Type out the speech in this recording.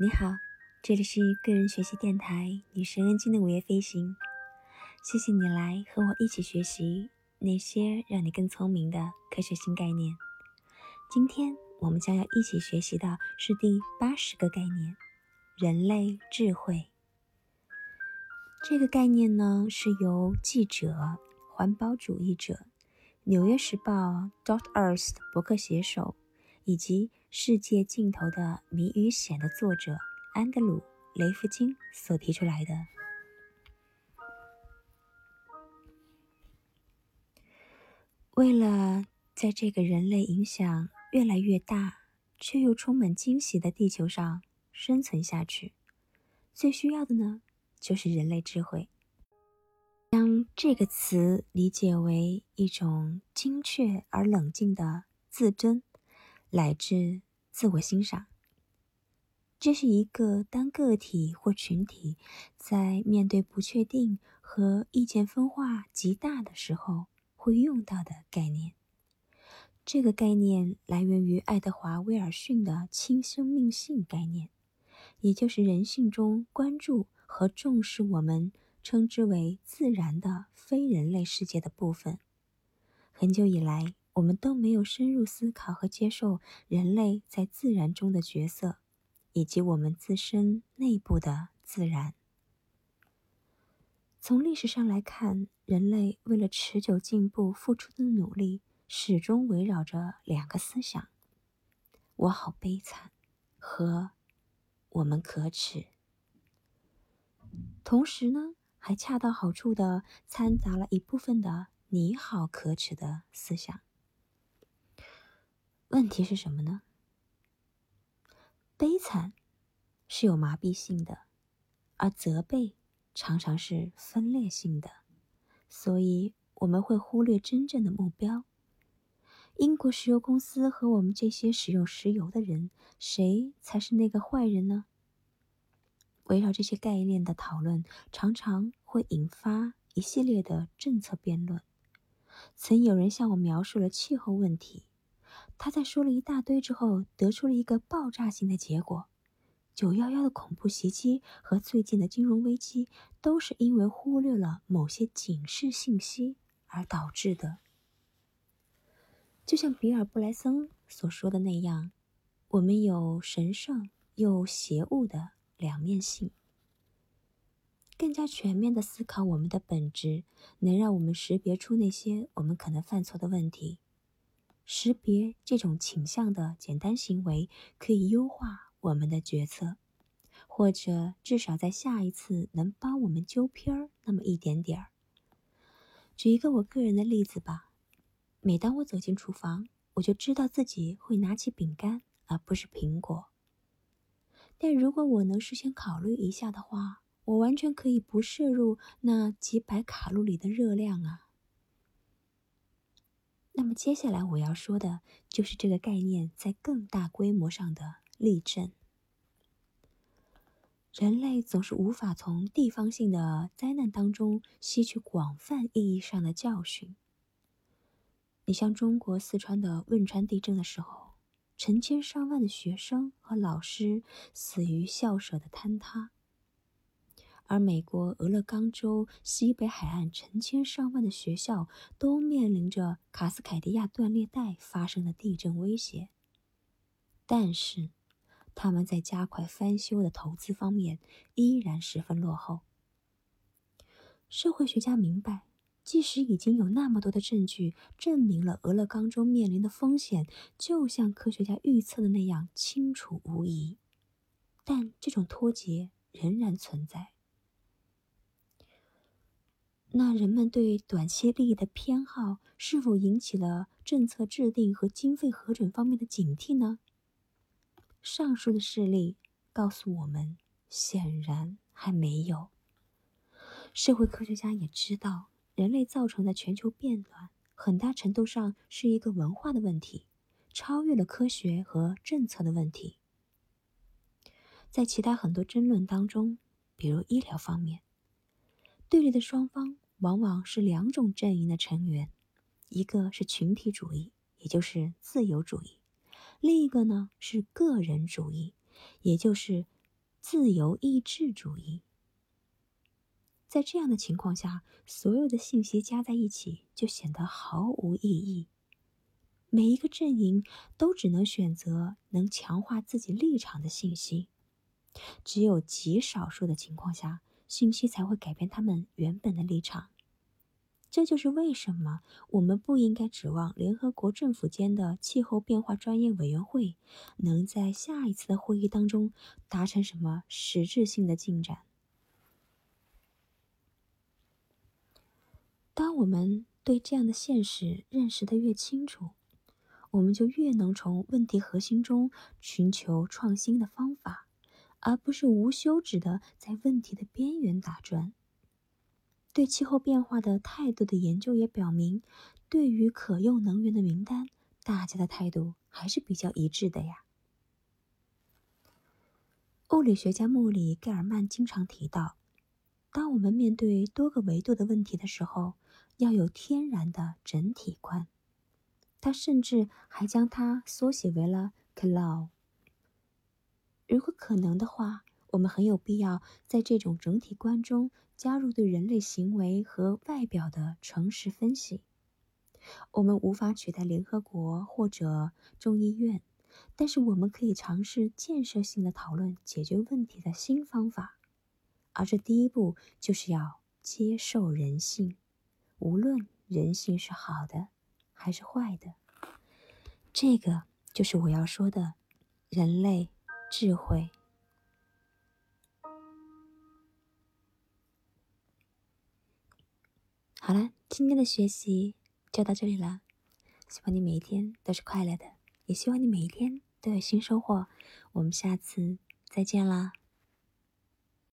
你好，这里是个人学习电台女神恩静的午夜飞行。谢谢你来和我一起学习那些让你更聪明的科学新概念。今天我们将要一起学习的是第八十个概念——人类智慧。这个概念呢，是由记者、环保主义者、《纽约时报》Dot Earth 博客写手以及。世界尽头的谜语险的作者安德鲁·雷夫金所提出来的。为了在这个人类影响越来越大却又充满惊喜的地球上生存下去，最需要的呢，就是人类智慧。将这个词理解为一种精确而冷静的自尊。乃至自我欣赏，这是一个当个体或群体在面对不确定和意见分化极大的时候会用到的概念。这个概念来源于爱德华·威尔逊的亲生命性概念，也就是人性中关注和重视我们称之为自然的非人类世界的部分。很久以来。我们都没有深入思考和接受人类在自然中的角色，以及我们自身内部的自然。从历史上来看，人类为了持久进步付出的努力，始终围绕着两个思想：“我好悲惨”和“我们可耻”。同时呢，还恰到好处的掺杂了一部分的“你好可耻”的思想。问题是什么呢？悲惨是有麻痹性的，而责备常常是分裂性的，所以我们会忽略真正的目标。英国石油公司和我们这些使用石油的人，谁才是那个坏人呢？围绕这些概念的讨论，常常会引发一系列的政策辩论。曾有人向我描述了气候问题。他在说了一大堆之后，得出了一个爆炸性的结果：九幺幺的恐怖袭击和最近的金融危机，都是因为忽略了某些警示信息而导致的。就像比尔·布莱森所说的那样，我们有神圣又邪恶的两面性。更加全面的思考我们的本质，能让我们识别出那些我们可能犯错的问题。识别这种倾向的简单行为，可以优化我们的决策，或者至少在下一次能帮我们揪偏儿那么一点点儿。举一个我个人的例子吧，每当我走进厨房，我就知道自己会拿起饼干而不是苹果。但如果我能事先考虑一下的话，我完全可以不摄入那几百卡路里的热量啊。那么接下来我要说的就是这个概念在更大规模上的例证。人类总是无法从地方性的灾难当中吸取广泛意义上的教训。你像中国四川的汶川地震的时候，成千上万的学生和老师死于校舍的坍塌。而美国俄勒冈州西北海岸成千上万的学校都面临着卡斯凯迪亚断裂带发生的地震威胁，但是他们在加快翻修的投资方面依然十分落后。社会学家明白，即使已经有那么多的证据证明了俄勒冈州面临的风险就像科学家预测的那样清楚无疑，但这种脱节仍然存在。那人们对短期利益的偏好是否引起了政策制定和经费核准方面的警惕呢？上述的事例告诉我们，显然还没有。社会科学家也知道，人类造成的全球变暖很大程度上是一个文化的问题，超越了科学和政策的问题。在其他很多争论当中，比如医疗方面。对立的双方往往是两种阵营的成员，一个是群体主义，也就是自由主义；另一个呢是个人主义，也就是自由意志主义。在这样的情况下，所有的信息加在一起就显得毫无意义。每一个阵营都只能选择能强化自己立场的信息。只有极少数的情况下，信息才会改变他们原本的立场。这就是为什么我们不应该指望联合国政府间的气候变化专业委员会能在下一次的会议当中达成什么实质性的进展。当我们对这样的现实认识的越清楚，我们就越能从问题核心中寻求创新的方法，而不是无休止的在问题的边缘打转。对气候变化的态度的研究也表明，对于可用能源的名单，大家的态度还是比较一致的呀。物理学家穆里·盖尔曼经常提到，当我们面对多个维度的问题的时候，要有天然的整体观，他甚至还将它缩写为了 “cloud”。如果可能的话，我们很有必要在这种整体观中加入对人类行为和外表的诚实分析。我们无法取代联合国或者众议院，但是我们可以尝试建设性的讨论解决问题的新方法。而这第一步就是要接受人性。无论人性是好的还是坏的，这个就是我要说的人类智慧。好了，今天的学习就到这里了。希望你每一天都是快乐的，也希望你每一天都有新收获。我们下次再见啦！